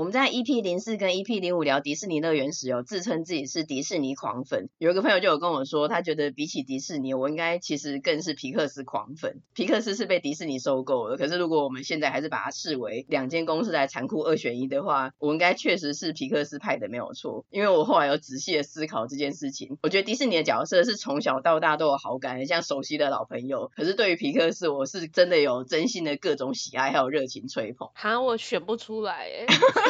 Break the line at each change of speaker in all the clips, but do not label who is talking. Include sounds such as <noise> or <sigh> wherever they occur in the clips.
我们在 EP 零四跟 EP 零五聊迪士尼乐园时，有自称自己是迪士尼狂粉。有一个朋友就有跟我说，他觉得比起迪士尼，我应该其实更是皮克斯狂粉。皮克斯是被迪士尼收购了，可是如果我们现在还是把它视为两间公司来残酷二选一的话，我应该确实是皮克斯派的没有错。因为我后来有仔细的思考这件事情，我觉得迪士尼的角色是从小到大都有好感，很像熟悉的老朋友。可是对于皮克斯，我是真的有真心的各种喜爱还有热情吹捧。
哈，我选不出来耶。<laughs>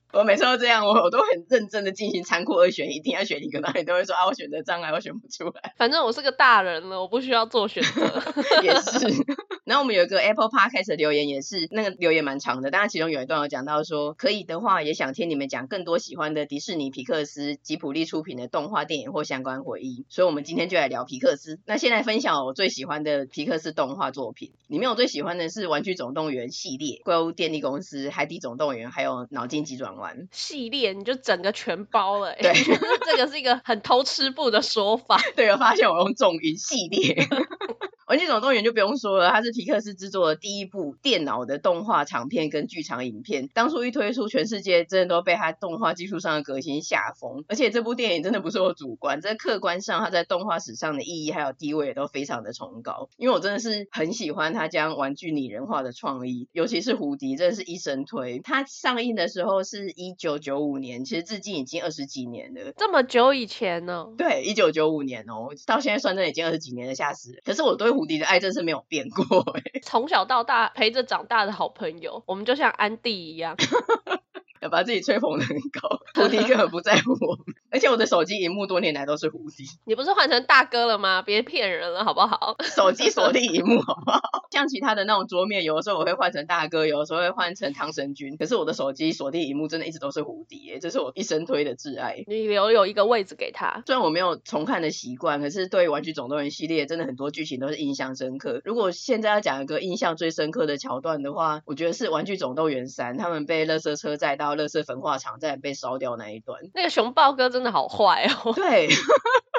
我每次都这样，我我都很认真的进行残酷二选一，一定要选一个，然后你都会说啊，我选择障碍，我选不出来。
反正我是个大人了，我不需要做选择。<laughs>
也是。然后我们有一个 Apple Podcast 的留言，也是那个留言蛮长的，当然其中有一段有讲到说，可以的话也想听你们讲更多喜欢的迪士尼、皮克斯、吉普力出品的动画电影或相关回忆。所以我们今天就来聊皮克斯。那现在分享我最喜欢的皮克斯动画作品，里面我最喜欢的是《玩具总动员》系列、怪物电力公司、海底总动员，还有脑筋急转弯。
系列你就整个全包了，欸，
对，<laughs>
这个是一个很偷吃步的说法。
对，我发现我用重音系列。<laughs> 玩具总动员就不用说了，它是皮克斯制作的第一部电脑的动画长片跟剧场影片。当初一推出，全世界真的都被它动画技术上的革新吓疯。而且这部电影真的不是我主观，在客观上，它在动画史上的意义还有地位也都非常的崇高。因为我真的是很喜欢它将玩具拟人化的创意，尤其是胡迪，真的是一生推。它上映的时候是一九九五年，其实至今已经二十几年了。
这么久以前呢？
对，一九九五年哦，到现在算真的已经二十几年了，吓死人。可是我对胡迪的爱真是没有变过哎，
从小到大陪着长大的好朋友，我们就像安迪一样。<laughs>
要把自己吹捧的很高，胡迪根本不在乎我们，而且我的手机荧幕多年来都是胡迪。
你不是换成大哥了吗？别骗人了，好不好？<laughs>
手机锁定荧幕，好不好？像其他的那种桌面，有的时候我会换成大哥，有的时候会换成汤神君，可是我的手机锁定荧幕真的一直都是胡迪耶，这是我一生推的挚爱。
你留有一个位置给他。
虽然我没有重看的习惯，可是对于玩具总动员系列，真的很多剧情都是印象深刻。如果现在要讲一个印象最深刻的桥段的话，我觉得是玩具总动员三，他们被垃圾车载到垃圾焚化厂。再被烧掉那一段，
那个熊豹哥真真的好坏哦。<laughs>
对。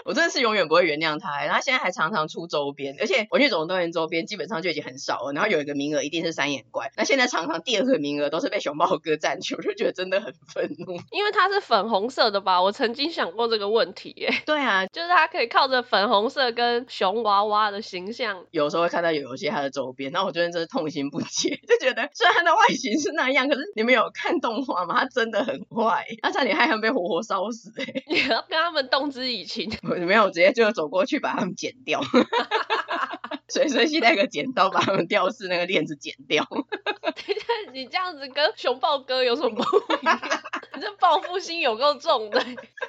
我真的是永远不会原谅他，然后他现在还常常出周边，而且玩具总动员周边基本上就已经很少了，然后有一个名额一定是三眼怪，那现在常常第二个名额都是被熊猫哥占去，我就觉得真的很愤怒。
因为它是粉红色的吧？我曾经想过这个问题耶。
对啊，
就是它可以靠着粉红色跟熊娃娃的形象，
有时候会看到有一些它的周边，那我觉得真是痛心不解，<laughs> 就觉得虽然它的外形是那样，可是你们有看动画吗？它真的很坏，他差点害他们被活活烧死哎！<laughs>
你要跟他们动之以情，
我 <laughs> 没有直接就。走过去把他们剪掉，<laughs> 随身携带个剪刀把他们吊饰那个链子剪掉。
等一下，你这样子跟熊抱哥有什么不一样？<laughs> 你这报复心有够重的。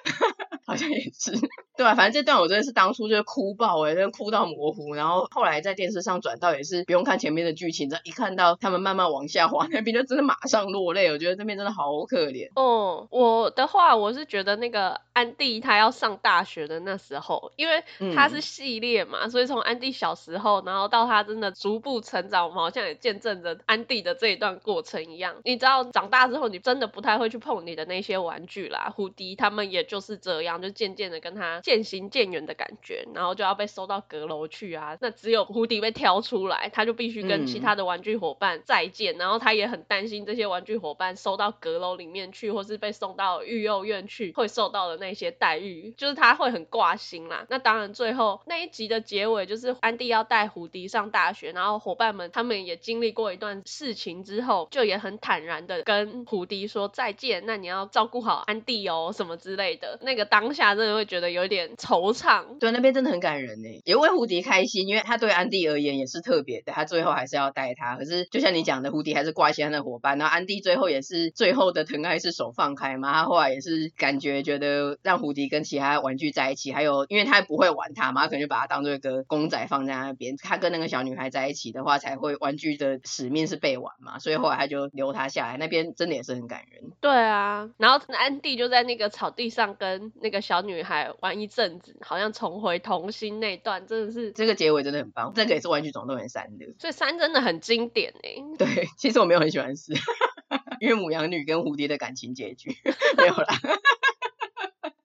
<laughs>
好像也是。对啊，反正这段我真的是当初就是哭爆哎，真的哭到模糊。然后后来在电视上转到也是不用看前面的剧情，这一看到他们慢慢往下滑，<laughs> 那边就真的马上落泪。我觉得这边真的好可怜。
哦、嗯，我的话我是觉得那个安迪他要上大学的那时候，因为他是系列嘛，嗯、所以从安迪小时候，然后到他真的逐步成长，我们好像也见证着安迪的这一段过程一样。你知道长大之后，你真的不太会去碰你的那些玩具啦，胡迪他们也就是这样，就渐渐的跟他。渐行渐远的感觉，然后就要被收到阁楼去啊。那只有胡迪被挑出来，他就必须跟其他的玩具伙伴再见。嗯、然后他也很担心这些玩具伙伴收到阁楼里面去，或是被送到育幼院去，会受到的那些待遇，就是他会很挂心啦。那当然，最后那一集的结尾就是安迪要带胡迪上大学，然后伙伴们他们也经历过一段事情之后，就也很坦然的跟胡迪说再见。那你要照顾好安迪哦，什么之类的。那个当下真的会觉得有点。点惆怅，
对，那边真的很感人呢，也为胡迪开心，因为他对安迪而言也是特别的，他最后还是要带他。可是就像你讲的，胡迪还是挂心他的伙伴，然后安迪最后也是最后的疼爱是手放开嘛，他后来也是感觉觉得让胡迪跟其他玩具在一起，还有因为他不会玩它嘛，他可能就把它当做一个公仔放在那边。他跟那个小女孩在一起的话，才会玩具的使命是被玩嘛，所以后来他就留他下来。那边真的也是很感人。
对啊，然后安迪就在那个草地上跟那个小女孩玩一阵子，好像重回童心那段，真的是
这个结尾真的很棒。这个也是《玩具总动员三》的，
所以三真的很经典哎。
对，其实我没有很喜欢四，<laughs> 因为母羊女跟蝴蝶的感情结局 <laughs> 没有啦。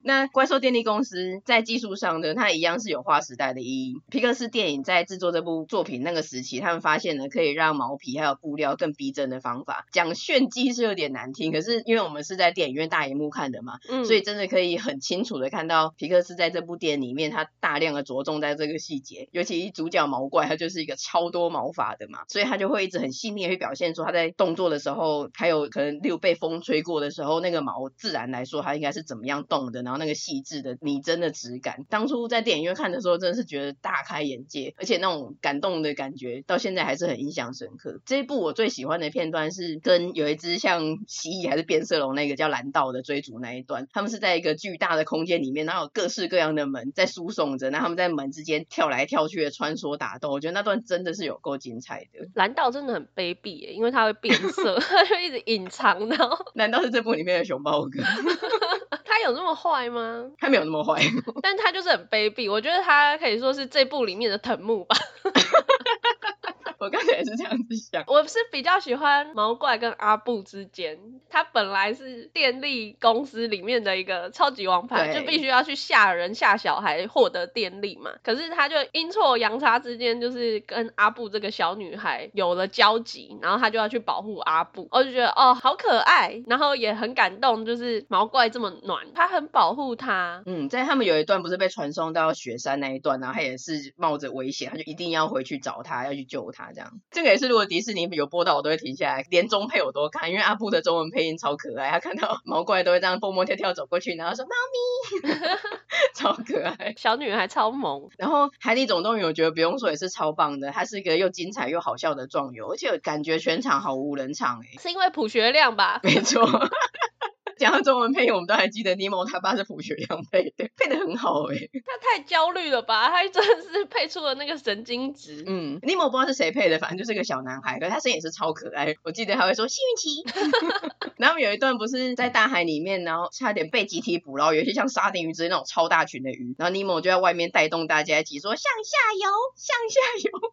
那怪兽电力公司在技术上呢，它一样是有划时代的意义。皮克斯电影在制作这部作品那个时期，他们发现了可以让毛皮还有布料更逼真的方法。讲炫技是有点难听，可是因为我们是在电影院大荧幕看的嘛，嗯，所以真的可以很清楚的看到皮克斯在这部电影里面，他大量的着重在这个细节。尤其主角毛怪，他就是一个超多毛发的嘛，所以他就会一直很细腻的去表现出他在动作的时候，还有可能例如被风吹过的时候，那个毛自然来说，它应该是怎么样动的，然后。那个细致的拟真的质感，当初在电影院看的时候，真的是觉得大开眼界，而且那种感动的感觉，到现在还是很印象深刻。这一部我最喜欢的片段是跟有一只像蜥蜴还是变色龙那个叫蓝道的追逐那一段，他们是在一个巨大的空间里面，然后有各式各样的门在输送着，然后他们在门之间跳来跳去的穿梭打斗，我觉得那段真的是有够精彩的。
蓝道真的很卑鄙耶，因为他会变色，<laughs> 他就一直隐藏，然后 <laughs>
难道是这部里面的熊猫哥？<laughs>
他有那么坏吗？
他没有那么坏，
但他就是很卑鄙。我觉得他可以说是这部里面的藤木吧。<laughs>
我刚才也是这样子想，
我是比较喜欢毛怪跟阿布之间，他本来是电力公司里面的一个超级王牌，就必须要去吓人吓小孩获得电力嘛。可是他就阴错阳差之间，就是跟阿布这个小女孩有了交集，然后他就要去保护阿布，我就觉得哦好可爱，然后也很感动，就是毛怪这么暖，他很保护他。
嗯，在他们有一段不是被传送到雪山那一段，然后他也是冒着危险，他就一定要回去找他，要去救他。这样，这个也是如果迪士尼有播到，我都会停下来，连中配我都看，因为阿布的中文配音超可爱，他看到 <laughs> 毛怪都会这样蹦蹦跳跳走过去，然后说猫咪 <laughs> <laughs> 超可爱，
小女孩超萌。
然后海底总动员我觉得不用说也是超棒的，它是一个又精彩又好笑的壮游，而且感觉全场毫无人场哎，
是因为朴学亮吧？
没错。讲到中文配音，我们都还记得尼莫他爸是朴学亮配的，配的很好哎、欸。
他太焦虑了吧？<laughs> 他真的是配出了那个神经质。
嗯，尼莫不知道是谁配的，反正就是个小男孩，可是他声音也是超可爱。我记得他会说幸运旗。<laughs> 然后有一段不是在大海里面，然后差点被集体捕捞，有些像沙丁鱼之类那种超大群的鱼，然后尼莫就在外面带动大家一起说向下游，向下游。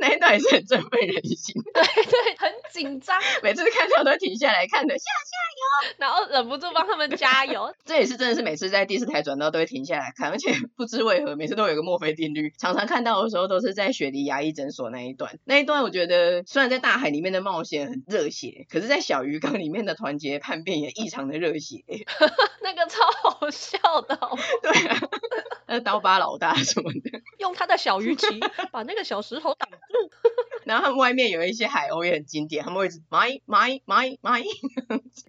那一段也是很振奋人心。
对对，很紧张，<laughs>
每次看到都停下来看的向下游，
然后。忍不住帮他们加油，<laughs>
这也是真的是每次在第四台转到都会停下来看，而且不知为何每次都有个墨菲定律，常常看到的时候都是在雪梨牙医诊所那一段。那一段我觉得虽然在大海里面的冒险很热血，可是在小鱼缸里面的团结叛变也异常的热血。<laughs>
那个超好笑的，<laughs>
对啊，那刀疤老大什么的，
用他的小鱼鳍把那个小石头挡住。
然后他们外面有一些海鸥也很经典，他们会一直买买买买。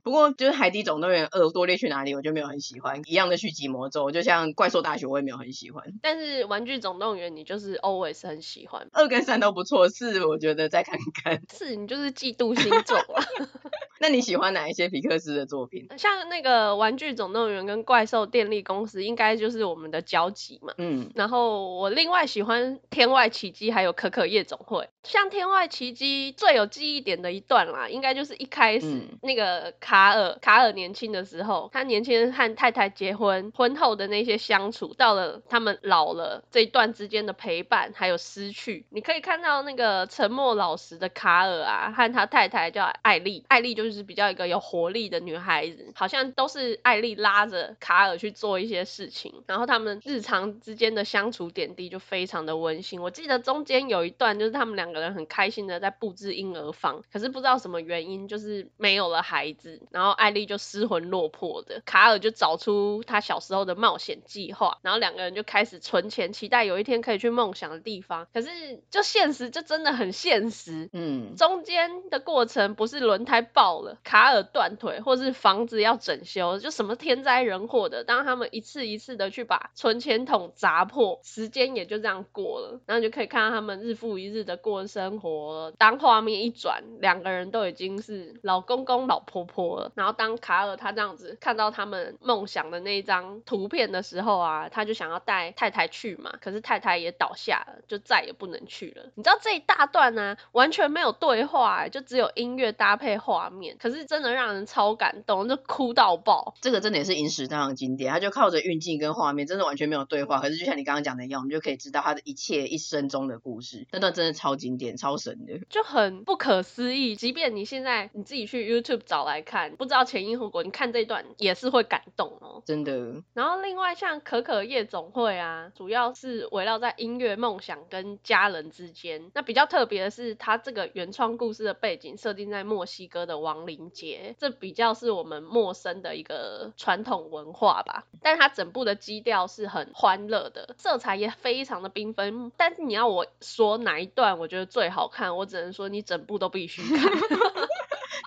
不过就是海底总动员二多列去哪里，我就没有很喜欢。一样的续集魔咒，就像怪兽大学我也没有很喜欢。
但是玩具总动员你就是 always 很喜欢，
二跟三都不错，四我觉得再看看。
四你就是嫉妒心重啊。<laughs>
那你喜欢哪一些皮克斯的作品？
像那个玩具总动员跟怪兽电力公司，应该就是我们的交集嘛。嗯。然后我另外喜欢天外奇迹还有可可夜总会，像。天外奇迹最有记忆点的一段啦，应该就是一开始、嗯、那个卡尔，卡尔年轻的时候，他年轻和太太结婚，婚后的那些相处，到了他们老了这一段之间的陪伴还有失去，你可以看到那个沉默老实的卡尔啊，和他太太叫艾丽，艾丽就是比较一个有活力的女孩子，好像都是艾丽拉着卡尔去做一些事情，然后他们日常之间的相处点滴就非常的温馨。我记得中间有一段就是他们两个人。很开心的在布置婴儿房，可是不知道什么原因，就是没有了孩子，然后艾丽就失魂落魄的，卡尔就找出他小时候的冒险计划，然后两个人就开始存钱，期待有一天可以去梦想的地方。可是就现实就真的很现实，嗯，中间的过程不是轮胎爆了，卡尔断腿，或是房子要整修，就什么天灾人祸的。当他们一次一次的去把存钱筒砸破，时间也就这样过了，然后你就可以看到他们日复一日的过生活。当画面一转，两个人都已经是老公公老婆婆了。然后当卡尔他这样子看到他们梦想的那一张图片的时候啊，他就想要带太太去嘛，可是太太也倒下了，就再也不能去了。你知道这一大段呢、完全没有对话、就只有音乐搭配画面，可是真的让人超感动，就哭到爆。
这个真的也是影史上的经典，他就靠着运镜跟画面，真的完全没有对话，可是就像你刚刚讲的一样，我们就可以知道他的一切一生中的故事，那段真的超经典、超神的，
就很不可思议。即便你现在你自己去 YouTube 找来看，不知道前因后果，你看这一段也是会感动哦，
真的。
然后另外像可可夜总会啊，主要是围绕在音乐梦想跟家人之间。那比较特别的是，它这个原创故事的背景设定在墨西哥的亡灵节，这比较是我们陌生的一个传统文化吧。但它整部的基调是很欢乐的，色彩也非常的缤纷。但是你要我说哪一段我觉得最好看，我只能说你整部都必须看。<laughs>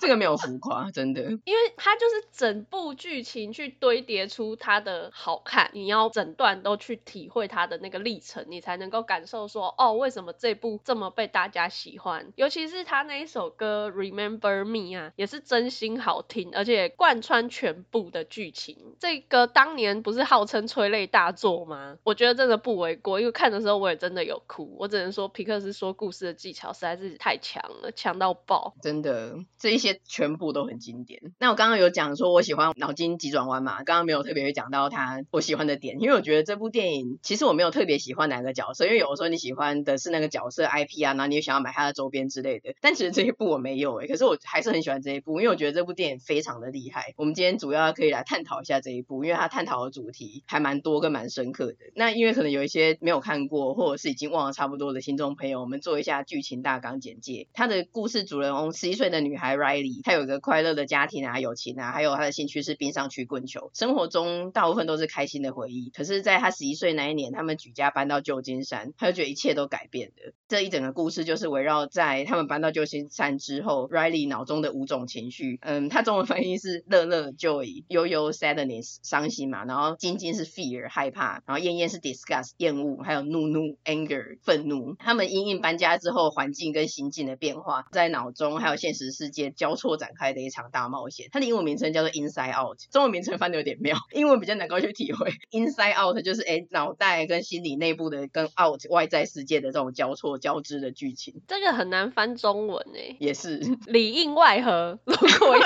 这个没有浮夸，真的，<laughs>
因为它就是整部剧情去堆叠出它的好看，你要整段都去体会它的那个历程，你才能够感受说，哦，为什么这部这么被大家喜欢？尤其是他那一首歌《Remember Me》啊，也是真心好听，而且贯穿全部的剧情。这个当年不是号称催泪大作吗？我觉得真的不为过，因为看的时候我也真的有哭。我只能说皮克斯说故事的技巧实在是太强了，强到爆，
真的这一些。全部都很经典。那我刚刚有讲说，我喜欢脑筋急转弯嘛，刚刚没有特别讲到他我喜欢的点，因为我觉得这部电影其实我没有特别喜欢哪个角色，因为有的时候你喜欢的是那个角色 IP 啊，然后你又想要买他的周边之类的。但其实这一部我没有诶，可是我还是很喜欢这一部，因为我觉得这部电影非常的厉害。我们今天主要可以来探讨一下这一部，因为他探讨的主题还蛮多跟蛮深刻的。那因为可能有一些没有看过或者是已经忘了差不多的听众朋友，我们做一下剧情大纲简介。他的故事主人翁十一岁的女孩 Riley。他有一个快乐的家庭啊，友情啊，还有他的兴趣是冰上曲棍球，生活中大部分都是开心的回忆。可是，在他十一岁那一年，他们举家搬到旧金山，他就觉得一切都改变了。这一整个故事就是围绕在他们搬到旧金山之后，Riley 脑中的五种情绪。嗯，他中文翻译是乐乐 joy，忧忧 sadness 伤心嘛，然后惊惊是 fear 害怕，然后厌厌是 disgust 厌恶，还有怒怒 anger 愤怒。他们因应搬家之后环境跟心境的变化，在脑中还有现实世界交错展开的一场大冒险。它的英文名称叫做 Inside Out，中文名称翻的有点妙，英文比较难够去体会。Inside Out 就是哎脑袋跟心理内部的跟 Out 外在世界的这种交错交织的剧情。
这个很难翻中文诶，
也是
里应外合，如果 <laughs> 要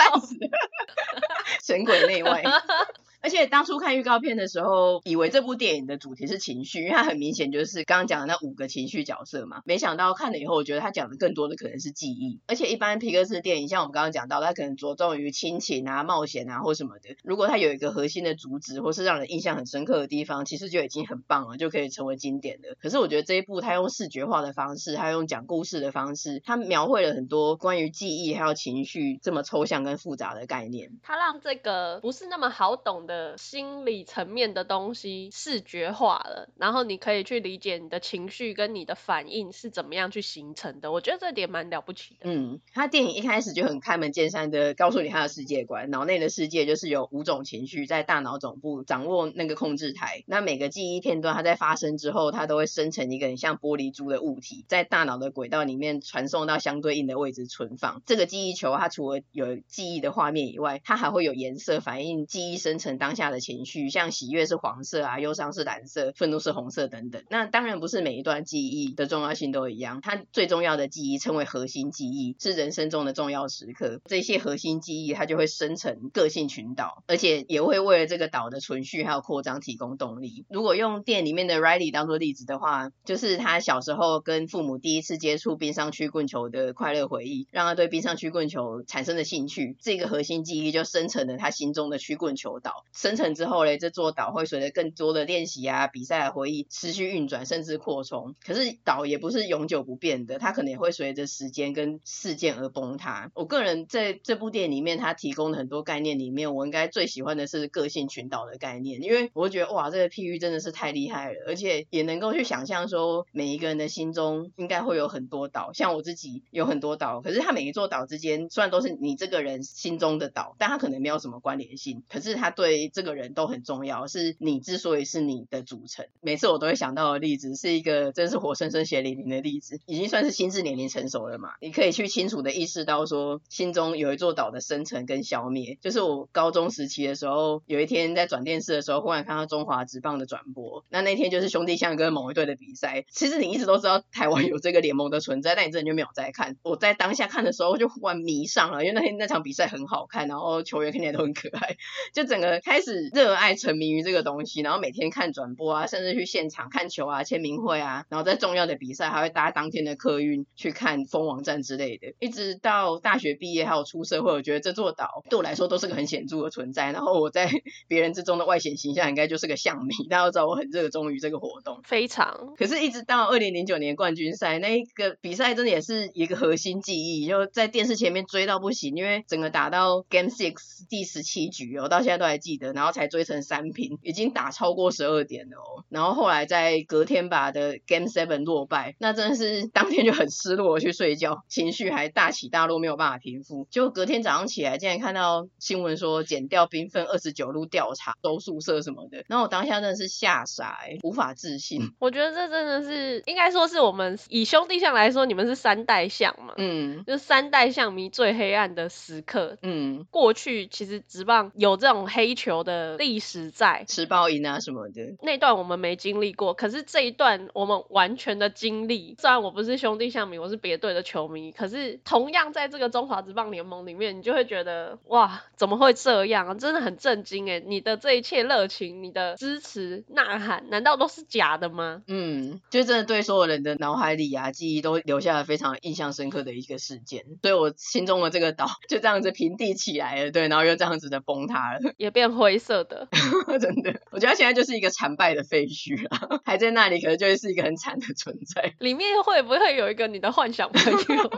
<laughs>
神鬼内外。<laughs> 而且当初看预告片的时候，以为这部电影的主题是情绪，因为它很明显就是刚刚讲的那五个情绪角色嘛。没想到看了以后，我觉得他讲的更多的可能是记忆。而且一般皮克斯电影，像我们刚刚讲到，它可能着重于亲情啊、冒险啊或什么的。如果它有一个核心的主旨，或是让人印象很深刻的地方，其实就已经很棒了，就可以成为经典的。可是我觉得这一部它用视觉化的方式，它用讲故事的方式，它描绘了很多关于记忆还有情绪这么抽象跟复杂的概念。
它让这个不是那么好懂的的心理层面的东西视觉化了，然后你可以去理解你的情绪跟你的反应是怎么样去形成的。我觉得这点蛮了不起的。
嗯，他电影一开始就很开门见山的告诉你他的世界观，脑内的世界就是有五种情绪在大脑总部掌握那个控制台。那每个记忆片段它在发生之后，它都会生成一个很像玻璃珠的物体，在大脑的轨道里面传送到相对应的位置存放。这个记忆球它除了有记忆的画面以外，它还会有颜色反映记忆生成当下的情绪，像喜悦是黄色啊，忧伤是蓝色，愤怒是红色等等。那当然不是每一段记忆的重要性都一样，它最重要的记忆称为核心记忆，是人生中的重要时刻。这些核心记忆它就会生成个性群岛，而且也会为了这个岛的存续还有扩张提供动力。如果用店里面的 Riley 当做例子的话，就是他小时候跟父母第一次接触冰上曲棍球的快乐回忆，让他对冰上曲棍球产生的兴趣。这个核心记忆就生成了他心中的曲棍球岛。生成之后嘞，这座岛会随着更多的练习啊、比赛的回忆持续运转，甚至扩充。可是岛也不是永久不变的，它可能也会随着时间跟事件而崩塌。我个人在这部电影里面，它提供的很多概念里面，我应该最喜欢的是个性群岛的概念，因为我觉得哇，这个譬喻真的是太厉害了，而且也能够去想象说，每一个人的心中应该会有很多岛，像我自己有很多岛，可是它每一座岛之间虽然都是你这个人心中的岛，但它可能没有什么关联性，可是它对这个人都很重要，是你之所以是你的组成。每次我都会想到的例子，是一个真是活生生血淋淋的例子，已经算是心智年龄成熟了嘛，你可以去清楚的意识到说，心中有一座岛的生成跟消灭。就是我高中时期的时候，有一天在转电视的时候，忽然看到中华职棒的转播，那那天就是兄弟象跟某一队的比赛。其实你一直都知道台湾有这个联盟的存在，但你真的就没有在看。我在当下看的时候，就忽然迷上了，因为那天那场比赛很好看，然后球员看起来都很可爱，<laughs> 就整个开始热爱沉迷于这个东西，然后每天看转播啊，甚至去现场看球啊、签名会啊，然后在重要的比赛还会搭当天的客运去看封王战之类的。一直到大学毕业还有出社会，我觉得这座岛对我来说都是个很显著的存在。然后我在别人之中的外显形象应该就是个象迷，大家都知道我很热衷于这个活动，
非常。
可是，一直到二零零九年冠军赛那一个比赛，真的也是一个核心记忆，就在电视前面追到不行，因为整个打到 Game Six 第十七局，我到现在都还记得，然后才追成三平，已经打超过十二点了哦。然后后来在隔天把的 Game Seven 落败，那真的是 <laughs> 当天就很失落去睡觉，情绪还大起大落，没有办法平复。结果隔天早上起来，竟然看到新闻说减掉兵分二十九路调查，搜宿舍什么的，然后我当下真的是吓傻，无法置信。
我觉得这真的是应该说是我们以兄弟相来说，你们是三代相嘛，
嗯，
就是三代相迷最黑暗的时刻，
嗯，
过去其实直棒有这种黑球的历史在，
吃爆赢啊什么的，
那段我们没经历过，可是这一段我们完全的经历。虽然我不是兄弟象迷，我是别队的球迷，可是同样在这个中华职棒联盟里面，你就会觉得哇，怎么会这样啊？真的很震惊哎！你的这一切热情，你的支持呐喊，难道都是假的吗？
嗯，就真的对所有人的脑海里啊，记忆都留下了非常印象深刻的一个事件。所以我心中的这个岛 <laughs> 就这样子平地起来了，对，然后又这样子的崩塌了，<laughs>
也变 <laughs> 灰色的。<laughs>
真的，我觉得现在就是一个惨败的废墟啊，<laughs> 还在那里，可能就会是一个很惨的存在。
里面会不会有一个你的幻想朋友，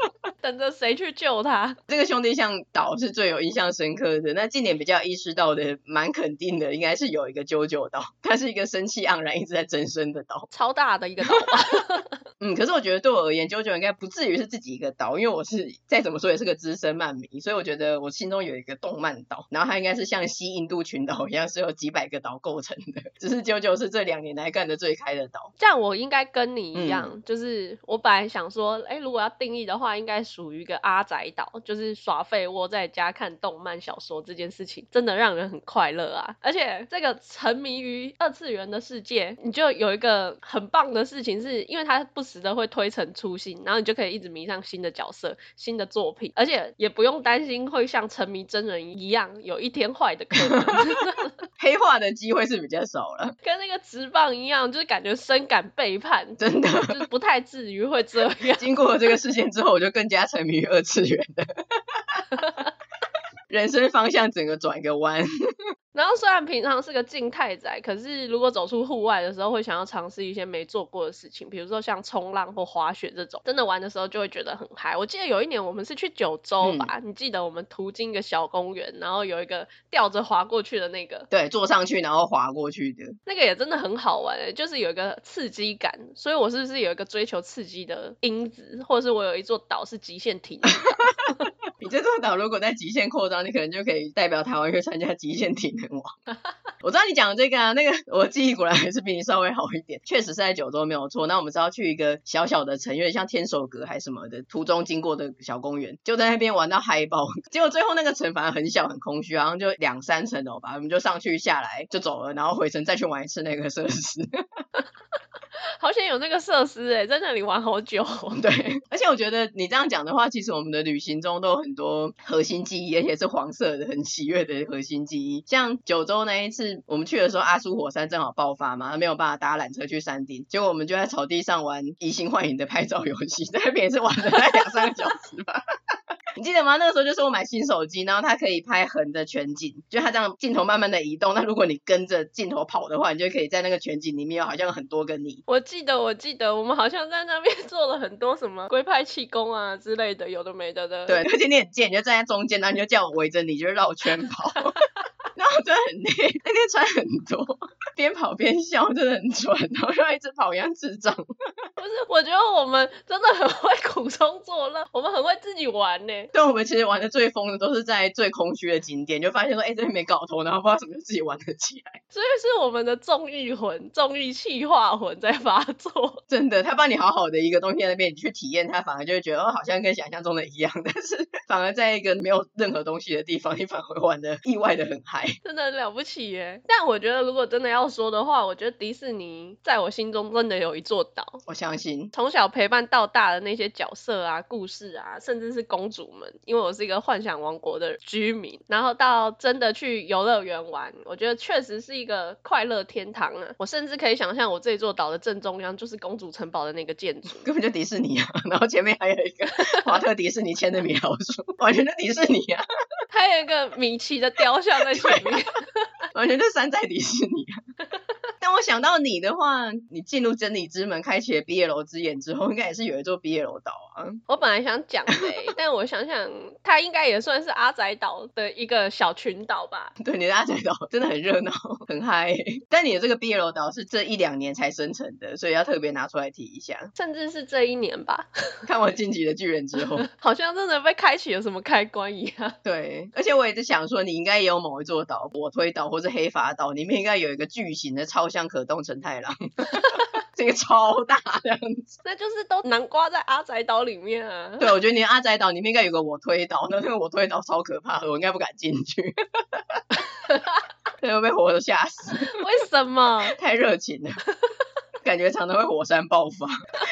等着谁去救他？
这个兄弟像岛是最有印象深刻的。那近年比较意识到的，蛮肯定的，应该是有一个啾啾岛，它是一个生气盎然、一直在增生的岛，
超大的一个岛吧。<laughs>
嗯，可是我觉得对我而言，啾啾应该不至于是自己一个岛，因为我是再怎么说也是个资深漫迷，所以我觉得我心中有一个动漫岛，然后它应该是像西印度群岛一样，是由几百个岛构成的。只是啾啾是这两年来干的最开的岛。
这样我应该跟你一样，
嗯、
就是我本来想说，哎，如果要定义的话，应该属于一个阿宅岛，就是耍废窝在家看动漫小说这件事情，真的让人很快乐啊！而且这个沉迷于二次元的世界，你就有一个很棒的事情是，因为它不。时的会推陈出新，然后你就可以一直迷上新的角色、新的作品，而且也不用担心会像沉迷真人一样有一天坏的可能，<laughs>
黑化的机会是比较少了。
跟那个直棒一样，就是感觉深感背叛，
真的
就是不太至于会这样。
经过了这个事件之后，我就更加沉迷于二次元的，人生方向整个转个弯。
然后虽然平常是个静态仔，可是如果走出户外的时候，会想要尝试一些没做过的事情，比如说像冲浪或滑雪这种。真的玩的时候就会觉得很嗨。我记得有一年我们是去九州吧，嗯、你记得我们途经一个小公园，然后有一个吊着滑过去的那个，
对，坐上去然后滑过去的，
那个也真的很好玩，就是有一个刺激感。所以我是不是有一个追求刺激的因子，或者是我有一座岛是极限体能岛？<laughs>
你这座岛如果在极限扩张，你可能就可以代表台湾去参加极限体能王。<laughs> 我知道你讲的这个啊，那个我记忆果然还是比你稍微好一点。<laughs> 确实是在九州没有错。那我们是要去一个小小的城，有点像天守阁还是什么的，途中经过的小公园，就在那边玩到嗨爆。<laughs> 结果最后那个城反而很小很空虚，然后就两三层楼吧，我们就上去下来就走了，然后回城再去玩一次那个设施。
好想有那个设施诶，在那里玩好久。
对，而且我觉得你这样讲的话，其实我们的旅行中都有很多核心记忆，而且是黄色的、很喜悦的核心记忆。像九州那一次，我们去的时候，阿苏火山正好爆发嘛，没有办法搭缆车去山顶，结果我们就在草地上玩移形换影的拍照游戏，在那边也是玩了两三个小时吧。你记得吗？那个时候就是我买新手机，然后它可以拍横的全景，就它这样镜头慢慢的移动。那如果你跟着镜头跑的话，你就可以在那个全景里面有好像有很多个你。
我记得，我记得我们好像在那边 <laughs> 做了很多什么龟派气功啊之类的，有的没的的。
对，而且你很贱，你就站在中间，然后你就叫我围着你，就绕圈跑。<laughs> 然后真的很累，那天穿很多，边跑边笑，真的很喘，然后又一直跑一样智障。<laughs>
不是，我觉得我们真的很会苦中作乐，我们很会自己玩呢。
对，我们其实玩的最疯的都是在最空虚的景点，就发现说，哎，这边没搞头，然后不知道怎么就自己玩得起来。
所以是我们的纵欲魂、纵欲气化魂在发作。
真的，他帮你好好的一个东西在那边，你去体验它，反而就会觉得，哦，好像跟想象中的一样。<laughs> 但是反而在一个没有任何东西的地方，你反而会玩的意外的很嗨。<laughs>
真的很了不起耶！但我觉得，如果真的要说的话，我觉得迪士尼在我心中真的有一座岛。
我相信，
从小陪伴到大的那些角色啊、故事啊，甚至是公主们，因为我是一个幻想王国的居民，然后到真的去游乐园玩，我觉得确实是一个快乐天堂啊！我甚至可以想象，我这座岛的正中央就是公主城堡的那个建筑，
根本就迪士尼啊！然后前面还有一个 <laughs> 华特迪士尼签的米老鼠，完全就迪士尼啊！
还有一个米奇的雕像在前 <laughs>
完全就山寨迪士尼我想到你的话，你进入真理之门，开启了 BL 之眼之后，应该也是有一座毕业楼岛啊。
我本来想讲的，但我想想，它应该也算是阿宅岛的一个小群岛吧。
对，你的阿宅岛真的很热闹，很嗨。但你的这个毕业楼岛是这一两年才生成的，所以要特别拿出来提一下。
甚至是这一年吧。<laughs>
看完《晋级的巨人》之后，
好像真的被开启了什么开关一样。<laughs>
对，而且我也在想说，你应该也有某一座岛，我推岛或是黑发岛，里面应该有一个巨型的超像可动成太郎，<laughs> 这个超大这样子，
那就是都南瓜在阿宅岛里面啊。
对，我觉得你阿宅岛里面应该有个我推岛，那那个我推岛超可怕的，我应该不敢进去，<laughs> 会被活的吓死。
为什么？
太热情了，感觉常常会火山爆发，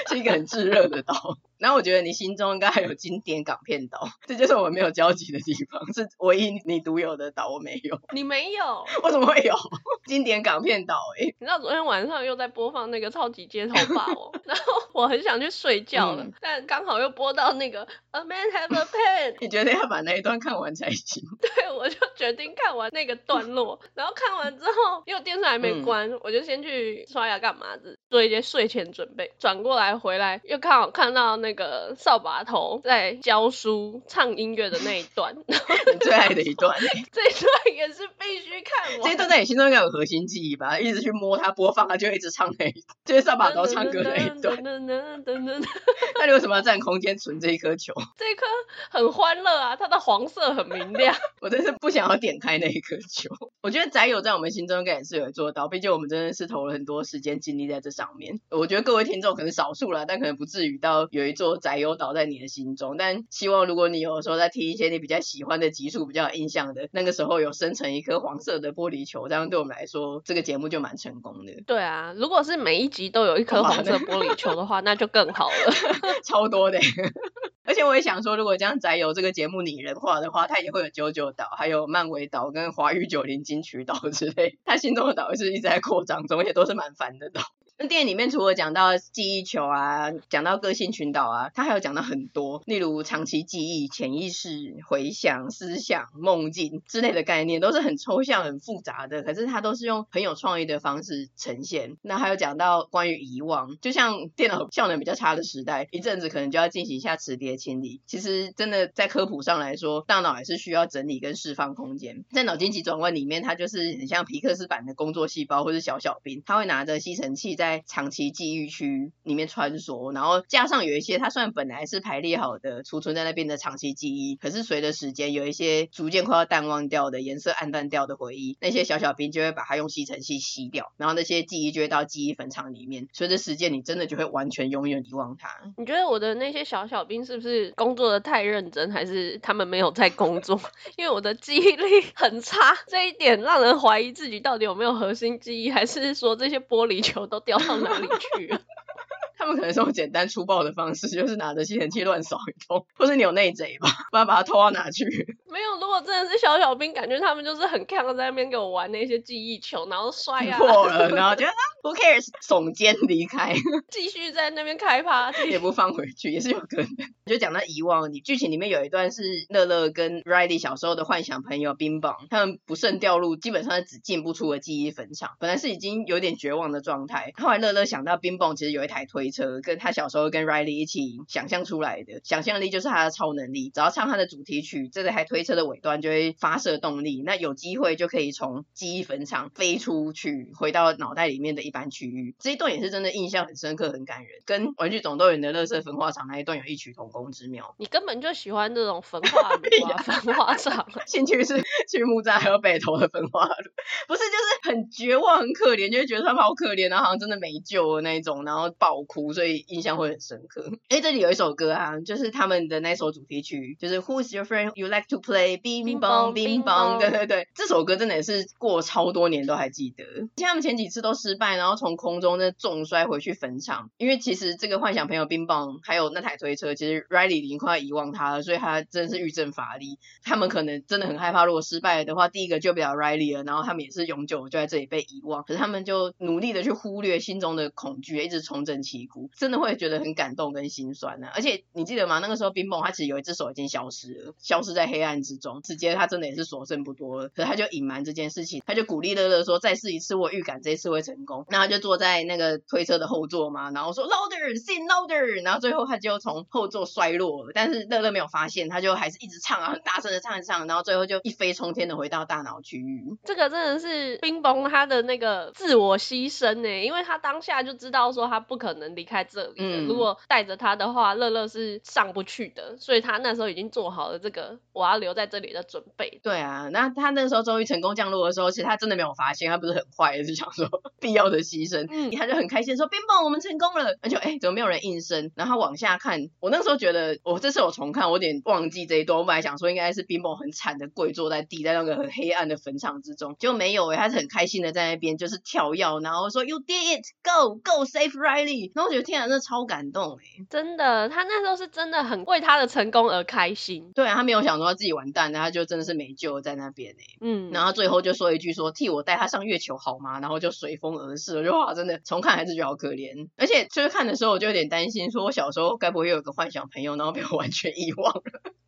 是一个很炙热的岛。然后我觉得你心中应该还有经典港片岛，这就是我们没有交集的地方，是唯一你独有的岛，我没有。
你没有？<laughs>
我怎么会有 <laughs> 经典港片岛？哎，
你知道昨天晚上又在播放那个超级街头霸王，<laughs> 然后我很想去睡觉了，嗯、但刚好又播到那个 A Man Have a Pen，
你觉得要把那一段看完才行？
对，我就决定看完那个段落，然后看完之后，因为电视还没关，嗯、我就先去刷牙干嘛子，做一些睡前准备，转过来回来又刚好看到那个。那个扫把头在教书唱音乐的那一段，
你 <laughs> 最爱的一段，<laughs>
这一段也是必须看完。
这一段在你心中应该有核心记忆吧？一直去摸它播放，它就一直唱那一，就是扫把头唱歌那一段。<laughs> 那你为什么要占空间存这一颗球？
这一颗很欢乐啊，它的黄色很明亮。
我真是不想要点开那一颗球。我觉得宅友在我们心中应该也是有做到，毕竟我们真的是投了很多时间精力在这上面。我觉得各位听众可能少数了，但可能不至于到有一座宅友岛在你的心中。但希望如果你有时候在听一些你比较喜欢的集数，比较有印象的，那个时候有生成一颗黄色的玻璃球，这样对我们来说，这个节目就蛮成功的。
对啊，如果是每一集都有一颗黄色玻璃球的话，那就更好了，<laughs>
超多的。<laughs> 而且我也想说，如果这样宅友这个节目拟人化的话，它也会有九九岛，还有漫威岛跟华语九零金曲岛之类，他心中的岛是一直在扩张中，而且都是蛮烦的岛。那电影里面除了讲到记忆球啊，讲到个性群岛啊，他还有讲到很多，例如长期记忆、潜意识、回想、思想、梦境之类的概念，都是很抽象、很复杂的。可是他都是用很有创意的方式呈现。那还有讲到关于遗忘，就像电脑效能比较差的时代，一阵子可能就要进行一下磁碟清理。其实真的在科普上来说，大脑还是需要整理跟释放空间。在脑筋急转弯里面，它就是很像皮克斯版的工作细胞或是小小兵，他会拿着吸尘器在在长期记忆区里面穿梭，然后加上有一些它虽然本来是排列好的，储存在那边的长期记忆，可是随着时间有一些逐渐快要淡忘掉的颜色暗淡掉的回忆，那些小小兵就会把它用吸尘器吸掉，然后那些记忆就会到记忆坟场里面。随着时间，你真的就会完全永远遗忘它。
你觉得我的那些小小兵是不是工作的太认真，还是他们没有在工作？<laughs> 因为我的记忆力 <laughs> 很差，这一点让人怀疑自己到底有没有核心记忆，还是说这些玻璃球都掉到哪里去？<laughs>
他们可能是用简单粗暴的方式，就是拿着吸尘器乱扫一通，或是你有内贼吧，不然把它偷到哪去？
没有，如果真的是小小兵，感觉他们就是很看在那边给我玩那些记忆球，然后摔啊，
破了，然后觉得 <laughs> Who cares，耸肩离开，<laughs>
继续在那边开趴，
也不放回去，也是有可能。就讲到遗忘，你剧情里面有一段是乐乐跟 Riley 小时候的幻想朋友冰棒，他们不慎掉入基本上是只进不出的记忆坟场，本来是已经有点绝望的状态，后来乐乐想到冰棒其实有一台推车，跟他小时候跟 Riley 一起想象出来的，想象力就是他的超能力，只要唱他的主题曲，这个台推车的尾端就会发射动力，那有机会就可以从记忆坟场飞出去，回到脑袋里面的一般区域。这一段也是真的印象很深刻，很感人，跟玩具总动员的乐色焚化厂那一段有异曲同工之妙。
你根本就喜欢这种焚化炉啊 <laughs> <laughs> 焚化厂，
兴趣是去木栅还有北投的焚化炉，不是就是很绝望、很可怜，就会觉得他们好可怜，然后好像真的没救了那一种，然后爆哭，所以印象会很深刻。哎，这里有一首歌啊，就是他们的那首主题曲，就是 Who's Your Friend You Like to Play Bing Bong Bing Bong，对对对，这首歌真的也是过超多年都还记得。像他们前几次都失败，然后从空中那重摔回去坟场，因为其实这个幻想朋友冰棒还有那台推车，其实 Riley 已经快要遗忘他了，所以他真的是欲振乏力。他们可能真的很害怕，如果失败了的话，第一个救不了 Riley 了，然后他们也是永久就在这里被遗忘。可是他们就努力的去忽略心中的恐惧，一直重整旗鼓，真的会觉得很感动跟心酸呢、啊。而且你记得吗？那个时候冰棒他其实有一只手已经消失了，消失在黑暗之中，直接他真的也是所剩不多了。可是他就隐瞒这件事情，他就鼓励乐乐说：“再试一次，我预感这一次会成功。”那他就坐在那个推车的后座嘛，然后说 “louder, sing louder”，然后最后他就从后座摔落了。但是乐乐没有发现，他就还是一直唱啊，很大声的唱一唱，然后最后就一飞冲天的回到大脑区域。
这个真的是冰崩他的那个自我牺牲呢，因为他当下就知道说他不可能离开这里，嗯，如果带着他的话，乐乐是上不去的，所以他那时候已经做好了这个我要留在这里的准备。
对啊，那他那时候终于成功降落的时候，其实他真的没有发现，他不是很坏，是想说 <laughs> 必要的牺牲，嗯，他就很开心说冰棒我们成功了，而且哎怎么没有人应声？然后他往下看，我那时候觉得我这次我重看，我有点忘记这一段，我本来想说应该是冰棒很惨的跪坐在地，在那个很黑暗的坟场之中，就没有哎，他是很开心的在那边就是跳跃，然后说 You did it, go! Go save Riley，然后我觉得天啊，真的超感动哎，
真的，他那时候是真的很为他的成功而开心，
对啊，他没有想说他自己完蛋了，他就真的是没救在那边哎，嗯，然后最后就说一句说替我带他上月球好吗？然后就随风而逝，我就哇，真的重看还是觉得好可怜，而且就是看的时候我就有点担心，说我小时候该不会有个幻想朋友，然后被我完全遗忘了，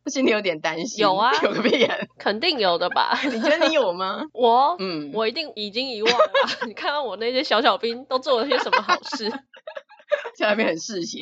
我心里有点担心。
有啊，<laughs>
有个屁啊，
肯定有的吧？<laughs>
你觉得你有吗？<laughs>
我，嗯，我一定已经遗忘了。你看看我那些小小兵都做了些什么好事，
在那边很嗜血。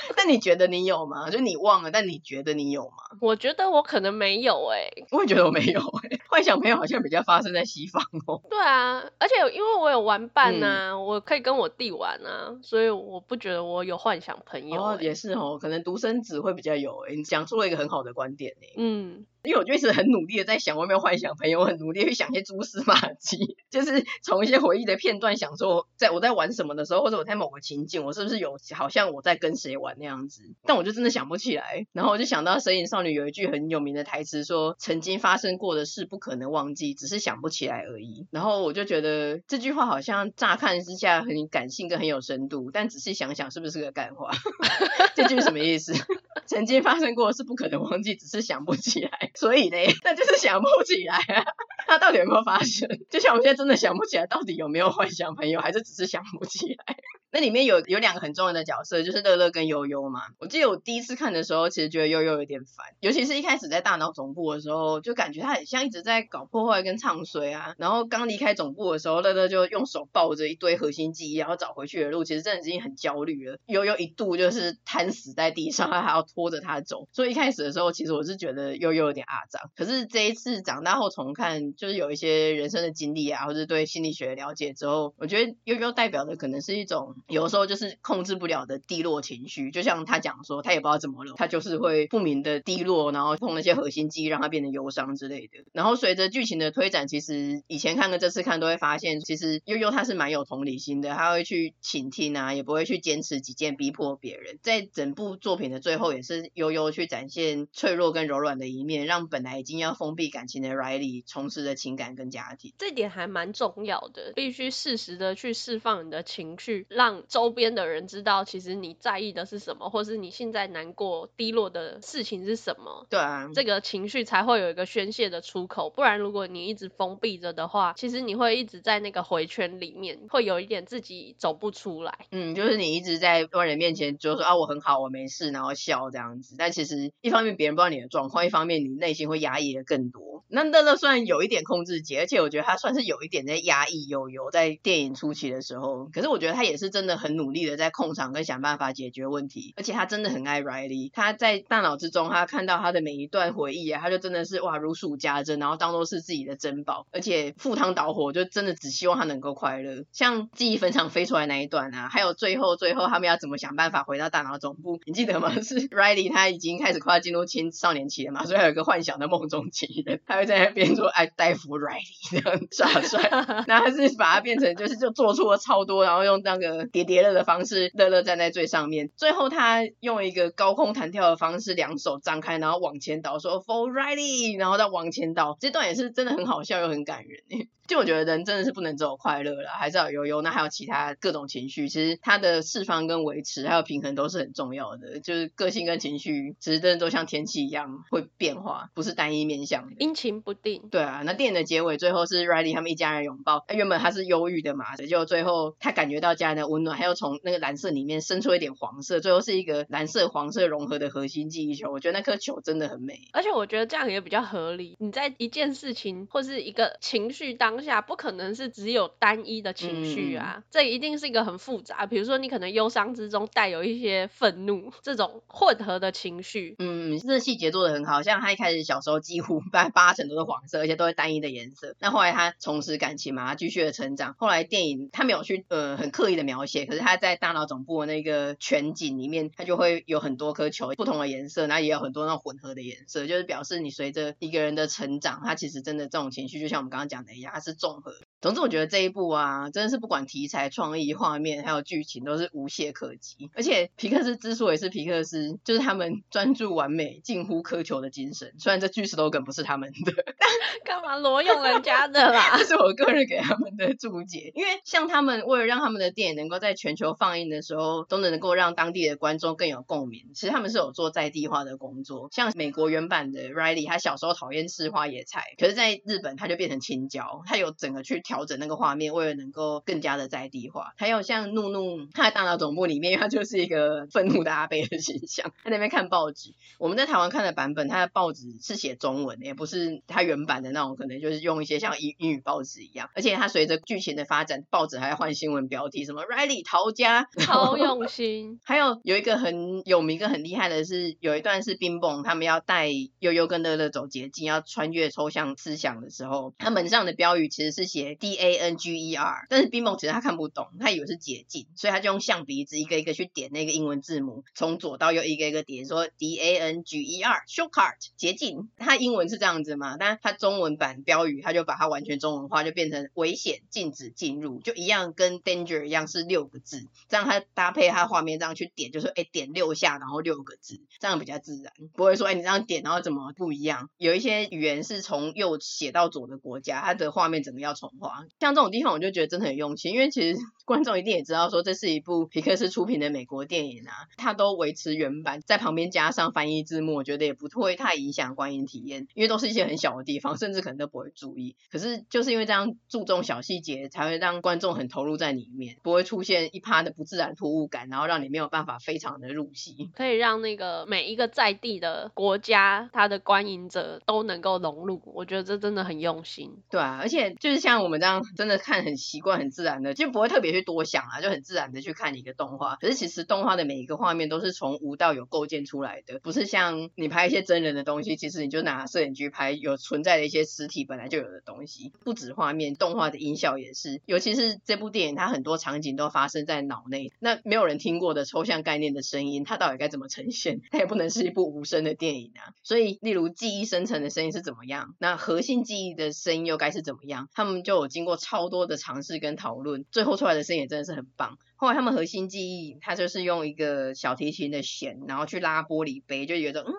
<laughs> 那你觉得你有吗？就你忘了，但你觉得你有吗？
我觉得我可能没有诶、欸、
我也觉得我没有诶、欸、幻想朋友好像比较发生在西方哦。
对啊，而且因为我有玩伴呐、啊嗯，我可以跟我弟玩啊，所以我不觉得我有幻想朋友、欸。
哦，也是哦，可能独生子会比较有诶、欸、你讲出了一个很好的观点诶、欸、
嗯。
因为我就一直很努力的在想，我有没有幻想朋友？我很努力去想一些蛛丝马迹，就是从一些回忆的片段想说，在我在玩什么的时候，或者我在某个情境，我是不是有好像我在跟谁玩那样子？但我就真的想不起来。然后我就想到《神隐少女》有一句很有名的台词，说：“曾经发生过的事不可能忘记，只是想不起来而已。”然后我就觉得这句话好像乍看之下很感性跟很有深度，但仔细想想，是不是个干话？<laughs> 这句什么意思？<laughs> 曾经发生过的事不可能忘记，只是想不起来。<laughs> 所以呢，那就是想不起来啊。<laughs> 他到底有没有发生？<laughs> 就像我现在真的想不起来，到底有没有幻想朋友，还是只是想不起来？那里面有有两个很重要的角色，就是乐乐跟悠悠嘛。我记得我第一次看的时候，其实觉得悠悠有点烦，尤其是一开始在大脑总部的时候，就感觉他很像一直在搞破坏跟唱衰啊。然后刚离开总部的时候，乐乐就用手抱着一堆核心记忆，然后找回去的路，其实真的已经很焦虑了。悠悠一度就是瘫死在地上，他还要拖着他走。所以一开始的时候，其实我是觉得悠悠有点阿脏。可是这一次长大后重看，就是有一些人生的经历啊，或者对心理学了解之后，我觉得悠悠代表的可能是一种。有时候就是控制不了的低落情绪，就像他讲说，他也不知道怎么了，他就是会不明的低落，然后碰那些核心记忆让他变得忧伤之类的。然后随着剧情的推展，其实以前看跟这次看都会发现，其实悠悠他是蛮有同理心的，他会去倾听啊，也不会去坚持己见逼迫别人。在整部作品的最后，也是悠悠去展现脆弱跟柔软的一面，让本来已经要封闭感情的 Riley 重拾了情感跟家庭。
这点还蛮重要的，必须适时的去释放你的情绪。让让周边的人知道，其实你在意的是什么，或是你现在难过、低落的事情是什么。
对啊，
这个情绪才会有一个宣泄的出口。不然，如果你一直封闭着的话，其实你会一直在那个回圈里面，会有一点自己走不出来。
嗯，就是你一直在外人面前就说啊，我很好，我没事，然后笑这样子。但其实一方面别人不知道你的状况，一方面你内心会压抑的更多。那乐乐虽然有一点控制节，而且我觉得他算是有一点在压抑悠悠，在电影初期的时候。可是我觉得他也是真的很努力的在控场跟想办法解决问题，而且他真的很爱 Riley。他在大脑之中，他看到他的每一段回忆啊，他就真的是哇如数家珍，然后当做是自己的珍宝，而且赴汤蹈火，就真的只希望他能够快乐。像记忆坟场飞出来那一段啊，还有最后最后他们要怎么想办法回到大脑总部，你记得吗？<laughs> 是 Riley 他已经开始快要进入青少年期了嘛，所以他有一个幻想的梦中情人，他会在那边说哎，戴夫 Riley 这样耍帅，<laughs> 然后他是把它变成就是就做出了超多，然后用那个叠叠乐的方式，乐乐站在最上面，最后他用一个高空弹跳的方式，两手张开，然后往前倒，说 For ready”，然后再往前倒，这段也是真的很好笑又很感人。就我觉得人真的是不能只有快乐了，还是要有忧忧，那还有其他各种情绪，其实它的释放跟维持还有平衡都是很重要的。就是个性跟情绪，其实真的都像天气一样会变化，不是单一面向的，
阴晴不定。
对啊，那电影的结尾最后是 Riley 他们一家人拥抱，他原本他是忧郁的嘛，结果最后他感觉到家人的温暖，还有从那个蓝色里面生出一点黄色，最后是一个蓝色黄色融合的核心记忆球。我觉得那颗球真的很美，
而且我觉得这样也比较合理。你在一件事情或是一个情绪当下，不可能是只有单一的情绪啊，嗯、这一定是一个很复杂。比如说，你可能忧伤之中带有一些愤怒，这种混合的情绪。
嗯，这细节做的很好，像他一开始小时候几乎 <laughs> 八八成都是黄色，而且都是单一的颜色。那后来他重拾感情嘛，他继续的成长。后来电影他没有去呃很刻意的描写，可是他在大脑总部的那个全景里面，他就会有很多颗球，不同的颜色，那也有很多那种混合的颜色，就是表示你随着一个人的成长，他其实真的这种情绪，就像我们刚刚讲的一样，他是是综合。总之，我觉得这一部啊，真的是不管题材、创意、画面，还有剧情，都是无懈可击。而且皮克斯之所以是皮克斯，就是他们专注完美、近乎苛求的精神。虽然这句 slogan 不是他们的，<laughs>
干嘛挪用人家的啦？
这是我个人给他们的注解。因为像他们为了让他们的电影能够在全球放映的时候，都能够让当地的观众更有共鸣，其实他们是有做在地化的工作。像美国原版的 Riley，他小时候讨厌吃花野菜，可是在日本他就变成青椒，他有整个去。调整那个画面，为了能够更加的在地化。还有像怒怒，他在大脑总部里面，他就是一个愤怒的阿贝的形象。在那边看报纸，我们在台湾看的版本，他的报纸是写中文，也不是他原版的那种，可能就是用一些像英英语报纸一样。而且他随着剧情的发展，报纸还要换新闻标题，什么 Riley 逃家，
超 <laughs> 用心。
还有有一个很有名、跟很厉害的是，有一段是冰蹦他们要带悠悠跟乐乐走捷径，要穿越抽象思想的时候，他门上的标语其实是写。D A N G E R，但是冰梦其实他看不懂，他以为是捷径，所以他就用象鼻子一个一个去点那个英文字母，从左到右一个一个点，说 D A N G E R，shortcut 捷径。他英文是这样子嘛？但他中文版标语他就把它完全中文化，就变成危险，禁止进入，就一样跟 danger 一样是六个字，这样他搭配他画面这样去点，就是哎点六下，然后六个字，这样比较自然，不会说哎你这样点然后怎么不一样？有一些语言是从右写到左的国家，它的画面整个要重画。像这种地方，我就觉得真的很用心，因为其实观众一定也知道，说这是一部皮克斯出品的美国电影啊，它都维持原版，在旁边加上翻译字幕，我觉得也不会太影响观影体验，因为都是一些很小的地方，甚至可能都不会注意。可是就是因为这样注重小细节，才会让观众很投入在里面，不会出现一趴的不自然突兀感，然后让你没有办法非常的入戏，
可以让那个每一个在地的国家，它的观影者都能够融入，我觉得这真的很用心。
对啊，而且就是像我们这样。真的看很习惯，很自然的，就不会特别去多想啊，就很自然的去看一个动画。可是其实动画的每一个画面都是从无到有构建出来的，不是像你拍一些真人的东西，其实你就拿摄影机拍有存在的一些实体本来就有的东西。不止画面，动画的音效也是，尤其是这部电影，它很多场景都发生在脑内，那没有人听过的抽象概念的声音，它到底该怎么呈现？它也不能是一部无声的电影啊。所以，例如记忆生成的声音是怎么样，那核心记忆的声音又该是怎么样？他们就有经过。超多的尝试跟讨论，最后出来的这也真的是很棒。后来他们核心记忆，他就是用一个小提琴的弦，然后去拉玻璃杯，就觉得嗯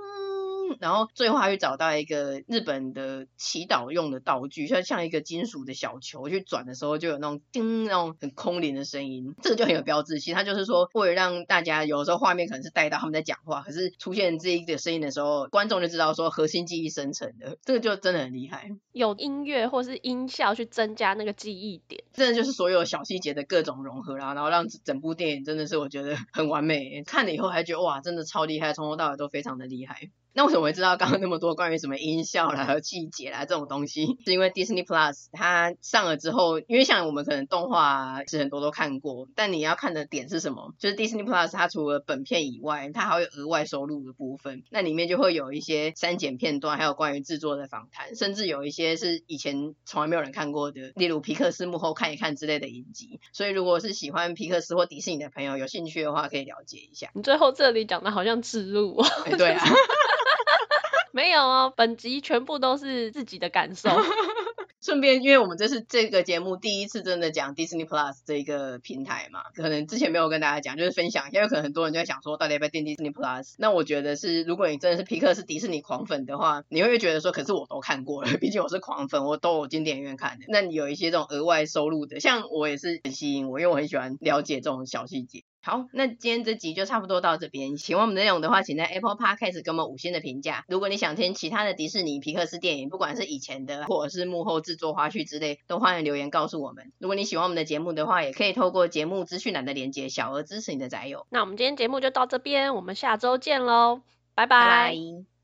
嗯。然后最后还会找到一个日本的祈祷用的道具，像像一个金属的小球，去转的时候就有那种叮那种很空灵的声音，这个就很有标志性。它就是说，为了让大家有时候画面可能是带到他们在讲话，可是出现这一个声音的时候，观众就知道说核心记忆生成的，这个就真的很厉害。
有音乐或是音效去增加那个记忆点，
真的就是所有小细节的各种融合啦，然后让整部电影真的是我觉得很完美。看了以后还觉得哇，真的超厉害，从头到尾都非常的厉害。那为什么会知道刚刚那么多关于什么音效啦、和细节啦这种东西？是因为 Disney Plus 它上了之后，因为像我们可能动画是很多都看过，但你要看的点是什么？就是 Disney Plus 它除了本片以外，它还会额外收录的部分，那里面就会有一些删减片段，还有关于制作的访谈，甚至有一些是以前从来没有人看过的，例如皮克斯幕后看一看之类的影集。所以如果是喜欢皮克斯或迪士尼的朋友，有兴趣的话可以了解一下。
你最后这里讲的好像植入哦。
欸、对啊。<laughs> <laughs>
没有哦，本集全部都是自己的感受。<laughs>
顺便，因为我们这是这个节目第一次真的讲 Disney Plus 这一个平台嘛，可能之前没有跟大家讲，就是分享一下，因为可能很多人就在想说，到底要不要订 Disney Plus？那我觉得是，如果你真的是皮克是、迪士尼狂粉的话，你会不会觉得说，可是我都看过了，毕竟我是狂粉，我都有进电影院看的。那你有一些这种额外收入的，像我也是很吸引我，因为我很喜欢了解这种小细节。好，那今天这集就差不多到这边。喜欢我们的内容的话，请在 Apple Podcast 给我们五星的评价。如果你想听其他的迪士尼皮克斯电影，不管是以前的或者是幕后制作花絮之类，都欢迎留言告诉我们。如果你喜欢我们的节目的话，也可以透过节目资讯栏的连接，小额支持你的宅友。
那我们今天节目就到这边，我们下周见喽，拜拜。
拜拜。